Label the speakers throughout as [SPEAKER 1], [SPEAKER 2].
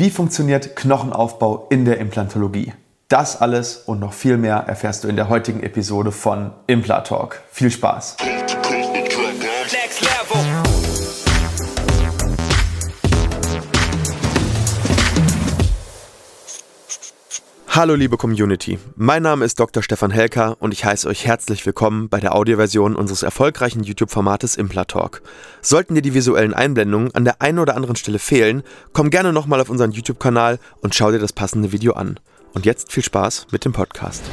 [SPEAKER 1] Wie funktioniert Knochenaufbau in der Implantologie? Das alles und noch viel mehr erfährst du in der heutigen Episode von Implatalk. Viel Spaß! Hallo liebe Community, mein Name ist Dr. Stefan Helker und ich heiße euch herzlich willkommen bei der Audioversion unseres erfolgreichen YouTube-Formates Implatalk. Sollten dir die visuellen Einblendungen an der einen oder anderen Stelle fehlen, komm gerne nochmal auf unseren YouTube-Kanal und schau dir das passende Video an. Und jetzt viel Spaß mit dem Podcast.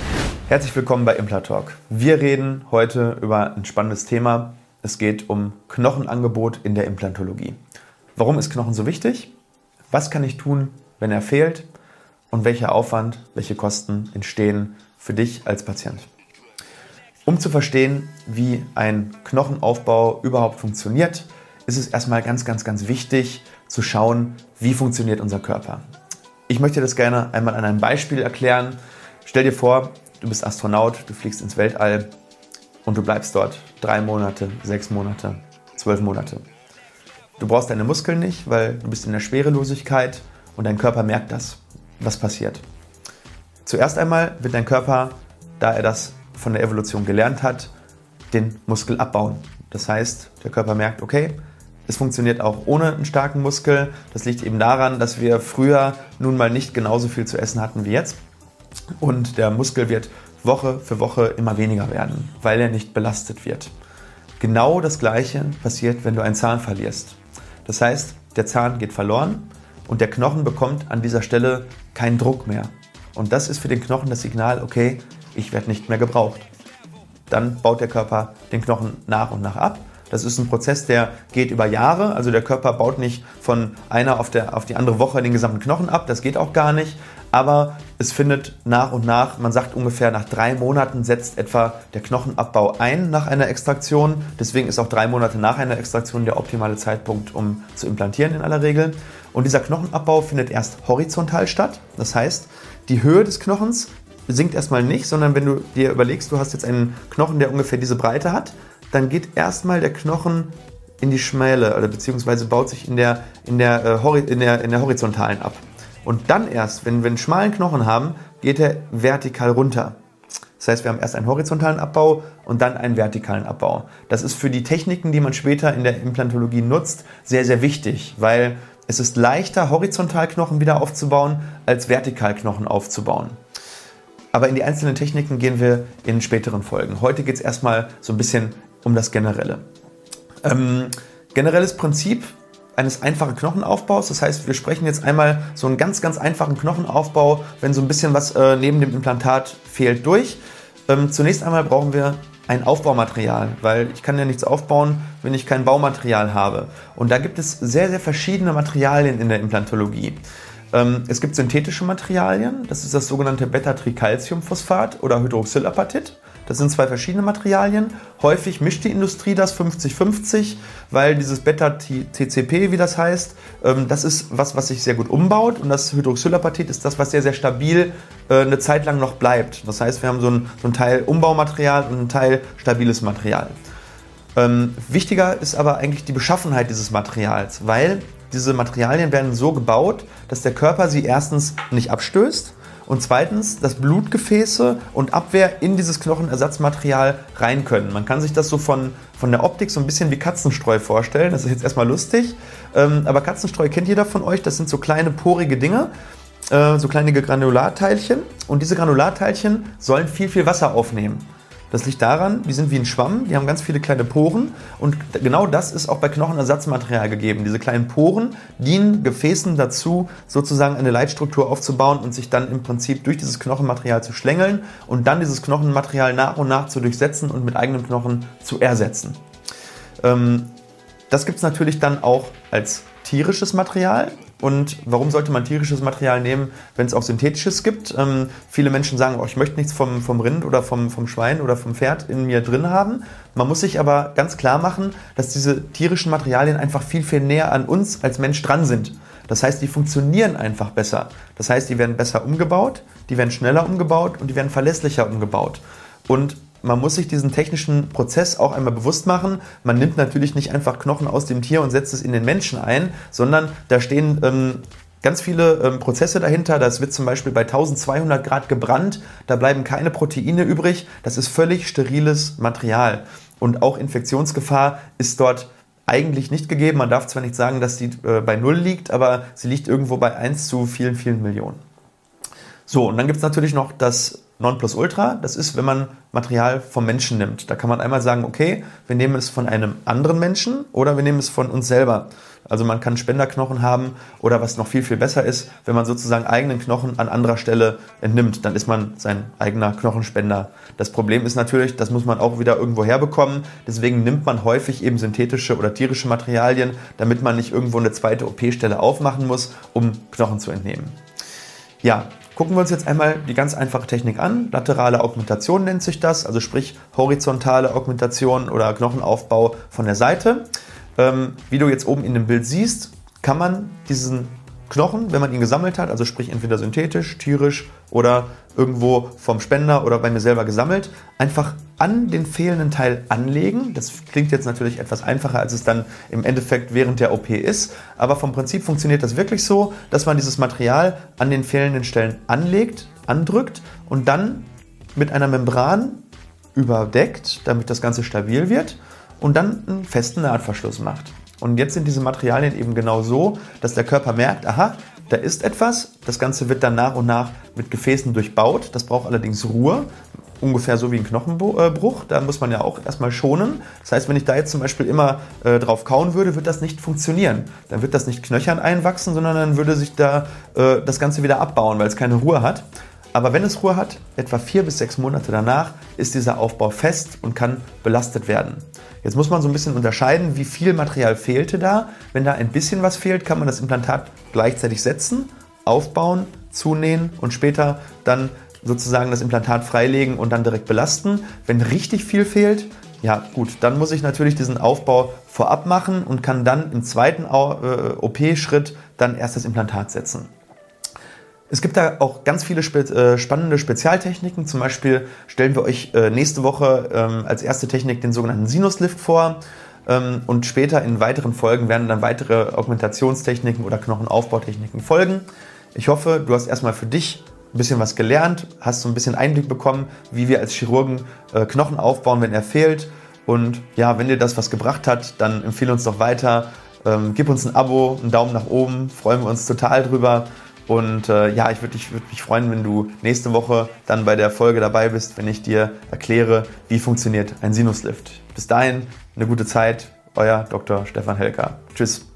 [SPEAKER 1] Herzlich willkommen bei Implatalk. Wir reden heute über ein spannendes Thema. Es geht um Knochenangebot in der Implantologie. Warum ist Knochen so wichtig? Was kann ich tun, wenn er fehlt? Und welcher Aufwand, welche Kosten entstehen für dich als Patient. Um zu verstehen, wie ein Knochenaufbau überhaupt funktioniert, ist es erstmal ganz, ganz, ganz wichtig zu schauen, wie funktioniert unser Körper. Ich möchte das gerne einmal an einem Beispiel erklären. Stell dir vor, du bist Astronaut, du fliegst ins Weltall und du bleibst dort drei Monate, sechs Monate, zwölf Monate. Du brauchst deine Muskeln nicht, weil du bist in der Schwerelosigkeit und dein Körper merkt das was passiert. Zuerst einmal wird dein Körper, da er das von der Evolution gelernt hat, den Muskel abbauen. Das heißt, der Körper merkt, okay, es funktioniert auch ohne einen starken Muskel. Das liegt eben daran, dass wir früher nun mal nicht genauso viel zu essen hatten wie jetzt. Und der Muskel wird Woche für Woche immer weniger werden, weil er nicht belastet wird. Genau das Gleiche passiert, wenn du einen Zahn verlierst. Das heißt, der Zahn geht verloren und der Knochen bekommt an dieser Stelle keinen Druck mehr. Und das ist für den Knochen das Signal, okay, ich werde nicht mehr gebraucht. Dann baut der Körper den Knochen nach und nach ab. Das ist ein Prozess, der geht über Jahre. Also der Körper baut nicht von einer auf, der, auf die andere Woche den gesamten Knochen ab. Das geht auch gar nicht. Aber es findet nach und nach, man sagt ungefähr nach drei Monaten setzt etwa der Knochenabbau ein nach einer Extraktion. Deswegen ist auch drei Monate nach einer Extraktion der optimale Zeitpunkt, um zu implantieren in aller Regel. Und dieser Knochenabbau findet erst horizontal statt. Das heißt, die Höhe des Knochens sinkt erstmal nicht, sondern wenn du dir überlegst, du hast jetzt einen Knochen, der ungefähr diese Breite hat, dann geht erstmal der Knochen in die Schmäle oder beziehungsweise baut sich in der, in der, äh, in der, in der horizontalen ab. Und dann erst, wenn wir einen schmalen Knochen haben, geht er vertikal runter. Das heißt, wir haben erst einen horizontalen Abbau und dann einen vertikalen Abbau. Das ist für die Techniken, die man später in der Implantologie nutzt, sehr, sehr wichtig, weil es ist leichter, Horizontalknochen wieder aufzubauen, als Vertikalknochen aufzubauen. Aber in die einzelnen Techniken gehen wir in späteren Folgen. Heute geht es erstmal so ein bisschen um das Generelle. Ähm, generelles Prinzip eines einfachen Knochenaufbaus. Das heißt, wir sprechen jetzt einmal so einen ganz, ganz einfachen Knochenaufbau, wenn so ein bisschen was äh, neben dem Implantat fehlt, durch. Ähm, zunächst einmal brauchen wir ein Aufbaumaterial, weil ich kann ja nichts aufbauen, wenn ich kein Baumaterial habe. Und da gibt es sehr, sehr verschiedene Materialien in der Implantologie. Ähm, es gibt synthetische Materialien, das ist das sogenannte Beta-Tricalciumphosphat oder Hydroxylapatit. Das sind zwei verschiedene Materialien. Häufig mischt die Industrie das 50-50, weil dieses Beta-TCP, wie das heißt, ähm, das ist was, was sich sehr gut umbaut und das Hydroxylapatit ist das, was sehr, sehr stabil äh, eine Zeit lang noch bleibt. Das heißt, wir haben so ein, so ein Teil Umbaumaterial und ein Teil stabiles Material. Ähm, wichtiger ist aber eigentlich die Beschaffenheit dieses Materials, weil diese Materialien werden so gebaut, dass der Körper sie erstens nicht abstößt und zweitens, dass Blutgefäße und Abwehr in dieses Knochenersatzmaterial rein können. Man kann sich das so von, von der Optik so ein bisschen wie Katzenstreu vorstellen. Das ist jetzt erstmal lustig, ähm, aber Katzenstreu kennt jeder von euch. Das sind so kleine porige Dinge, äh, so kleine Granularteilchen. Und diese Granularteilchen sollen viel, viel Wasser aufnehmen. Das liegt daran, die sind wie ein Schwamm, die haben ganz viele kleine Poren und genau das ist auch bei Knochenersatzmaterial gegeben. Diese kleinen Poren dienen Gefäßen dazu, sozusagen eine Leitstruktur aufzubauen und sich dann im Prinzip durch dieses Knochenmaterial zu schlängeln und dann dieses Knochenmaterial nach und nach zu durchsetzen und mit eigenem Knochen zu ersetzen. Ähm, das gibt es natürlich dann auch als tierisches Material. Und warum sollte man tierisches Material nehmen, wenn es auch synthetisches gibt? Ähm, viele Menschen sagen, oh, ich möchte nichts vom, vom Rind oder vom, vom Schwein oder vom Pferd in mir drin haben. Man muss sich aber ganz klar machen, dass diese tierischen Materialien einfach viel, viel näher an uns als Mensch dran sind. Das heißt, die funktionieren einfach besser. Das heißt, die werden besser umgebaut, die werden schneller umgebaut und die werden verlässlicher umgebaut. Und man muss sich diesen technischen Prozess auch einmal bewusst machen. Man nimmt natürlich nicht einfach Knochen aus dem Tier und setzt es in den Menschen ein, sondern da stehen ähm, ganz viele ähm, Prozesse dahinter. Das wird zum Beispiel bei 1200 Grad gebrannt. Da bleiben keine Proteine übrig. Das ist völlig steriles Material. Und auch Infektionsgefahr ist dort eigentlich nicht gegeben. Man darf zwar nicht sagen, dass die äh, bei Null liegt, aber sie liegt irgendwo bei 1 zu vielen, vielen Millionen. So, und dann gibt es natürlich noch das Nonplusultra. Das ist, wenn man Material vom Menschen nimmt. Da kann man einmal sagen, okay, wir nehmen es von einem anderen Menschen oder wir nehmen es von uns selber. Also man kann Spenderknochen haben oder was noch viel, viel besser ist, wenn man sozusagen eigenen Knochen an anderer Stelle entnimmt, dann ist man sein eigener Knochenspender. Das Problem ist natürlich, das muss man auch wieder irgendwo herbekommen. Deswegen nimmt man häufig eben synthetische oder tierische Materialien, damit man nicht irgendwo eine zweite OP-Stelle aufmachen muss, um Knochen zu entnehmen. Ja, gucken wir uns jetzt einmal die ganz einfache Technik an. Laterale Augmentation nennt sich das, also sprich horizontale Augmentation oder Knochenaufbau von der Seite. Ähm, wie du jetzt oben in dem Bild siehst, kann man diesen Knochen, wenn man ihn gesammelt hat, also sprich entweder synthetisch, tierisch oder irgendwo vom Spender oder bei mir selber gesammelt, einfach an den fehlenden Teil anlegen. Das klingt jetzt natürlich etwas einfacher, als es dann im Endeffekt während der OP ist, aber vom Prinzip funktioniert das wirklich so, dass man dieses Material an den fehlenden Stellen anlegt, andrückt und dann mit einer Membran überdeckt, damit das Ganze stabil wird und dann einen festen Nahtverschluss macht. Und jetzt sind diese Materialien eben genau so, dass der Körper merkt, aha, da ist etwas. Das Ganze wird dann nach und nach mit Gefäßen durchbaut. Das braucht allerdings Ruhe, ungefähr so wie ein Knochenbruch. Da muss man ja auch erstmal schonen. Das heißt, wenn ich da jetzt zum Beispiel immer äh, drauf kauen würde, wird das nicht funktionieren. Dann wird das nicht knöchern einwachsen, sondern dann würde sich da äh, das Ganze wieder abbauen, weil es keine Ruhe hat. Aber wenn es Ruhe hat, etwa vier bis sechs Monate danach, ist dieser Aufbau fest und kann belastet werden. Jetzt muss man so ein bisschen unterscheiden, wie viel Material fehlte da. Wenn da ein bisschen was fehlt, kann man das Implantat gleichzeitig setzen, aufbauen, zunähen und später dann sozusagen das Implantat freilegen und dann direkt belasten. Wenn richtig viel fehlt, ja gut, dann muss ich natürlich diesen Aufbau vorab machen und kann dann im zweiten äh, OP-Schritt dann erst das Implantat setzen. Es gibt da auch ganz viele spe äh, spannende Spezialtechniken. Zum Beispiel stellen wir euch äh, nächste Woche ähm, als erste Technik den sogenannten Sinuslift vor. Ähm, und später in weiteren Folgen werden dann weitere Augmentationstechniken oder Knochenaufbautechniken folgen. Ich hoffe, du hast erstmal für dich ein bisschen was gelernt, hast so ein bisschen Einblick bekommen, wie wir als Chirurgen äh, Knochen aufbauen, wenn er fehlt. Und ja, wenn dir das was gebracht hat, dann empfehle uns doch weiter. Ähm, gib uns ein Abo, einen Daumen nach oben, freuen wir uns total drüber. Und äh, ja, ich würde würd mich freuen, wenn du nächste Woche dann bei der Folge dabei bist, wenn ich dir erkläre, wie funktioniert ein Sinuslift. Bis dahin, eine gute Zeit. Euer Dr. Stefan Helker. Tschüss.